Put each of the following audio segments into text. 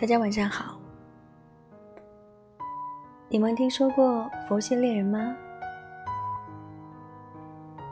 大家晚上好。你们听说过佛系恋人吗？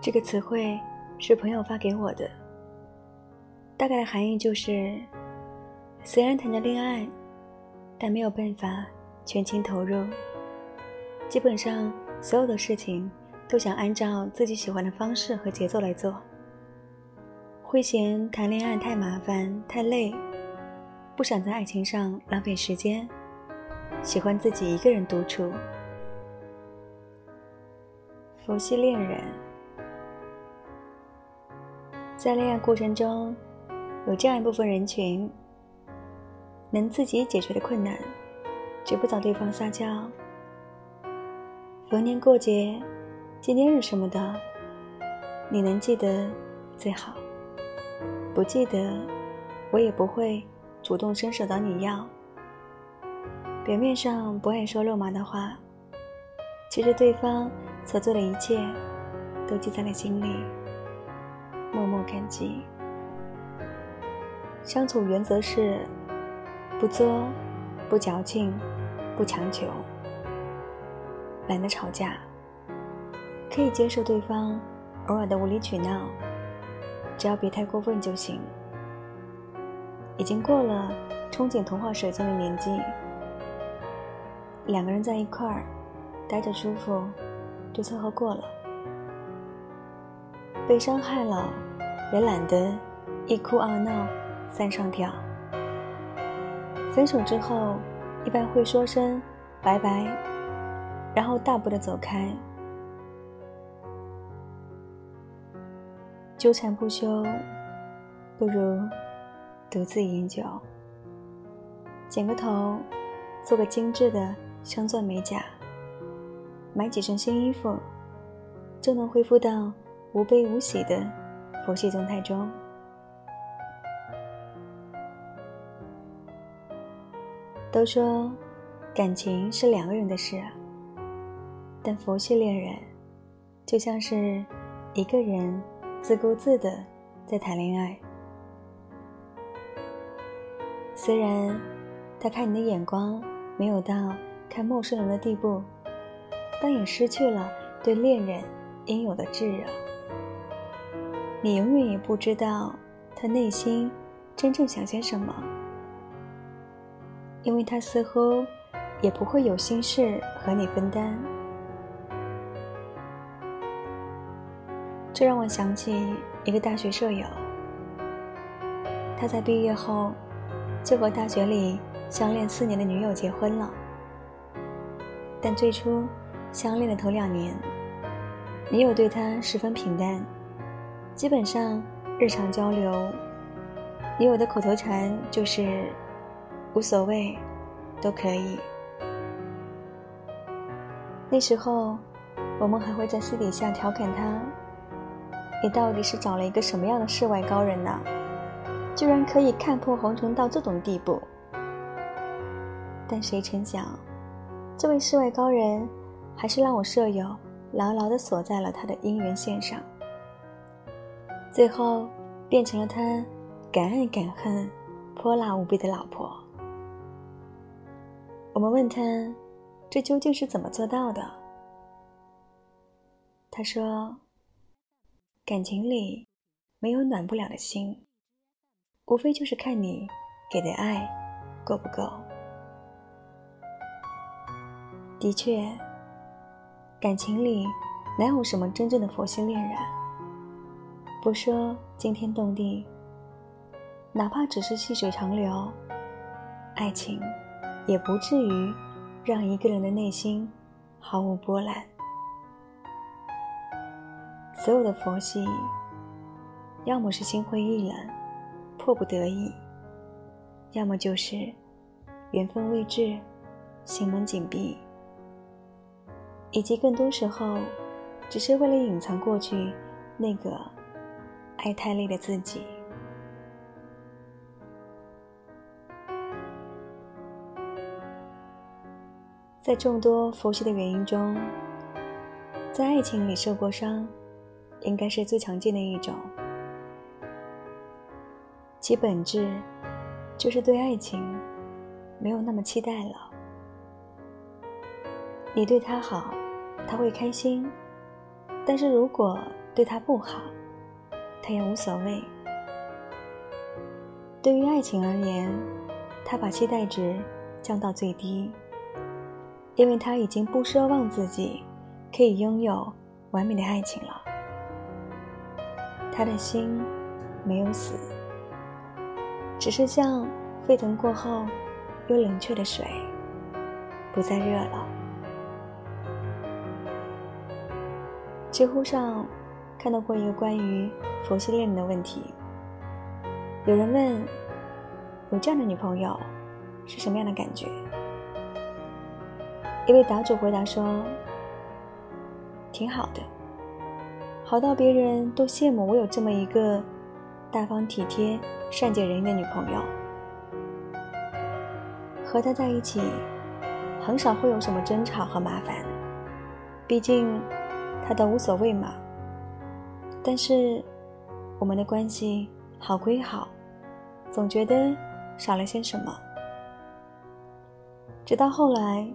这个词汇是朋友发给我的，大概的含义就是，虽然谈着恋爱，但没有办法全情投入，基本上所有的事情都想按照自己喜欢的方式和节奏来做，会嫌谈恋爱太麻烦太累，不想在爱情上浪费时间。喜欢自己一个人独处，佛系恋人，在恋爱过程中，有这样一部分人群，能自己解决的困难，绝不找对方撒娇。逢年过节、纪念日什么的，你能记得最好；不记得，我也不会主动伸手找你要。表面上不爱说肉麻的话，其实对方所做的一切都记在了心里，默默感激。相处原则是不作、不矫情、不强求，懒得吵架，可以接受对方偶尔的无理取闹，只要别太过分就行。已经过了憧憬童话水晶的年纪。两个人在一块儿待着舒服，就凑合过了。被伤害了，也懒得一哭二闹三上吊。分手之后，一般会说声拜拜，然后大步的走开。纠缠不休，不如独自饮酒，剪个头，做个精致的。镶钻美甲，买几身新衣服，就能恢复到无悲无喜的佛系状态中。都说感情是两个人的事，但佛系恋人就像是一个人自顾自的在谈恋爱。虽然他看你的眼光没有到。看陌生人的地步，但也失去了对恋人应有的炙热。你永远也不知道他内心真正想些什么，因为他似乎也不会有心事和你分担。这让我想起一个大学舍友，他在毕业后就和大学里相恋四年的女友结婚了。但最初相恋的头两年，女友对他十分平淡，基本上日常交流，女友的口头禅就是“无所谓，都可以”。那时候，我们还会在私底下调侃他：“你到底是找了一个什么样的世外高人呢？居然可以看破红尘到这种地步？”但谁成想。这位世外高人，还是让我舍友牢牢地锁在了他的姻缘线上，最后变成了他敢爱敢恨、泼辣无比的老婆。我们问他，这究竟是怎么做到的？他说：“感情里没有暖不了的心，无非就是看你给的爱够不够。”的确，感情里哪有什么真正的佛系恋人？不说惊天动地，哪怕只是细水长流，爱情也不至于让一个人的内心毫无波澜。所有的佛系，要么是心灰意冷、迫不得已，要么就是缘分未至、心门紧闭。以及更多时候，只是为了隐藏过去那个爱太累的自己。在众多佛系的原因中，在爱情里受过伤，应该是最常见的一种。其本质就是对爱情没有那么期待了。你对他好，他会开心；但是如果对他不好，他也无所谓。对于爱情而言，他把期待值降到最低，因为他已经不奢望自己可以拥有完美的爱情了。他的心没有死，只是像沸腾过后又冷却的水，不再热了。知乎上看到过一个关于佛系恋人的问题，有人问：有这样的女朋友是什么样的感觉？一位答主回答说：挺好的。好到别人都羡慕我有这么一个大方体贴、善解人意的女朋友。和他在一起，很少会有什么争吵和麻烦，毕竟他都无所谓嘛。但是我们的关系好归好，总觉得少了些什么。直到后来，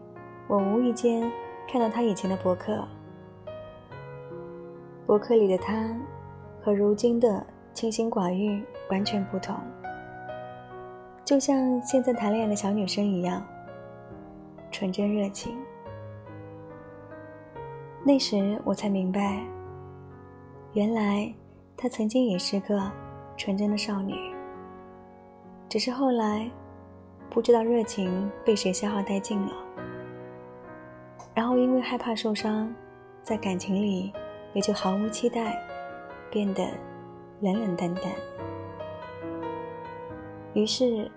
我无意间看到他以前的博客。博客里的他，和如今的清心寡欲完全不同，就像现在谈恋爱的小女生一样，纯真热情。那时我才明白，原来她曾经也是个纯真的少女，只是后来不知道热情被谁消耗殆尽了，然后因为害怕受伤，在感情里。也就毫无期待，变得冷冷淡淡。于是，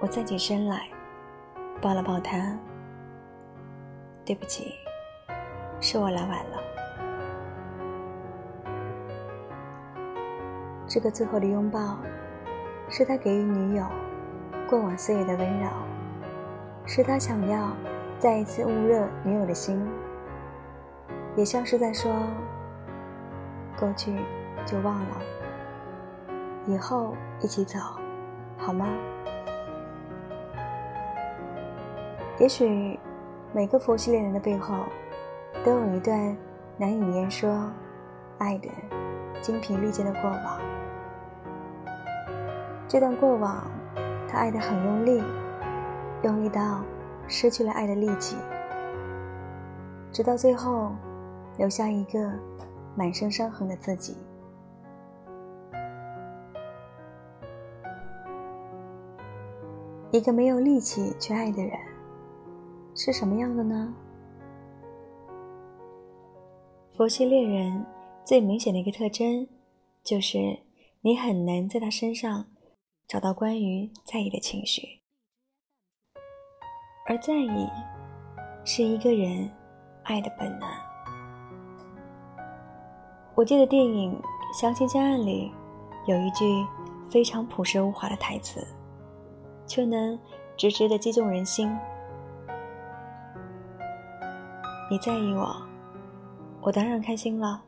我站起身来，抱了抱他。对不起，是我来晚了。这个最后的拥抱，是他给予女友过往岁月的温柔，是他想要再一次捂热女友的心，也像是在说。过去就忘了，以后一起走，好吗？也许每个佛系恋人的背后，都有一段难以言说、爱的精疲力尽的过往。这段过往，他爱得很用力，用力到失去了爱的力气，直到最后留下一个。满身伤痕的自己，一个没有力气去爱的人，是什么样的呢？佛系恋人最明显的一个特征，就是你很难在他身上找到关于在意的情绪，而在意是一个人爱的本能。我记得电影《相亲相爱》里有一句非常朴实无华的台词，却能直直的击中人心。你在意我，我当然开心了。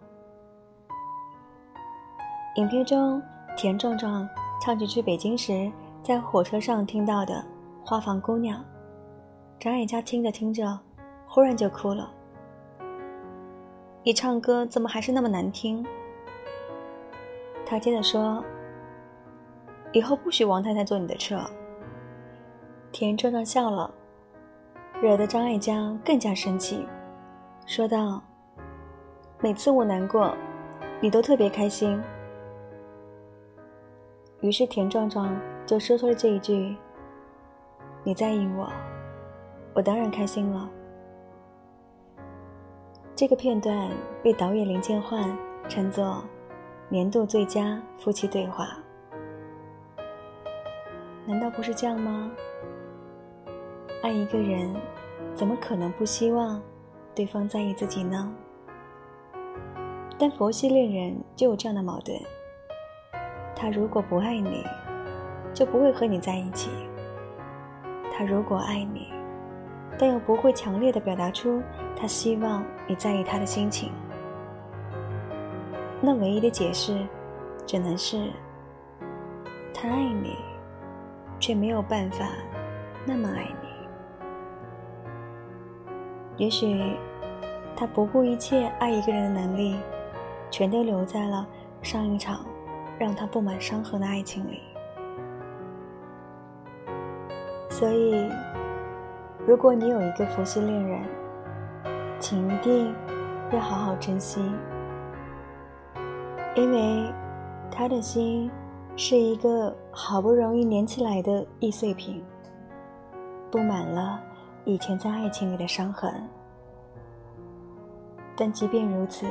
影片中，田壮壮唱起去北京时在火车上听到的《花房姑娘》，张艾嘉听着听着，忽然就哭了。你唱歌怎么还是那么难听？他接着说：“以后不许王太太坐你的车。”田壮壮笑了，惹得张艾嘉更加生气，说道：“每次我难过，你都特别开心。”于是田壮壮就说出了这一句：“你在意我，我当然开心了。”这个片段被导演林建焕称作年度最佳夫妻对话。难道不是这样吗？爱一个人，怎么可能不希望对方在意自己呢？但佛系恋人就有这样的矛盾：他如果不爱你，就不会和你在一起；他如果爱你，但又不会强烈的表达出他希望你在意他的心情，那唯一的解释，只能是他爱你，却没有办法那么爱你。也许他不顾一切爱一个人的能力，全都留在了上一场让他布满伤痕的爱情里。所以，如果你有一个佛系恋人，请一定要好好珍惜，因为他的心是一个好不容易连起来的易碎品，布满了。以前在爱情里的伤痕，但即便如此，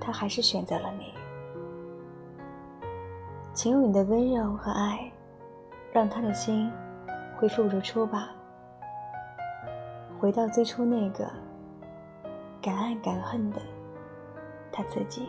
他还是选择了你。请用你的温柔和爱，让他的心恢复如初吧，回到最初那个敢爱敢恨的他自己。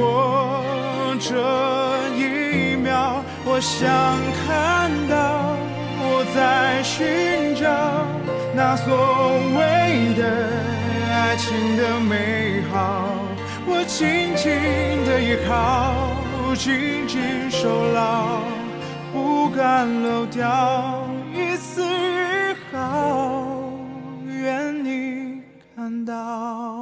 我这一秒，我想看到我在寻找那所谓的爱情的美好，我紧紧的依靠，紧紧守牢，不敢漏掉一丝一毫，愿你看到。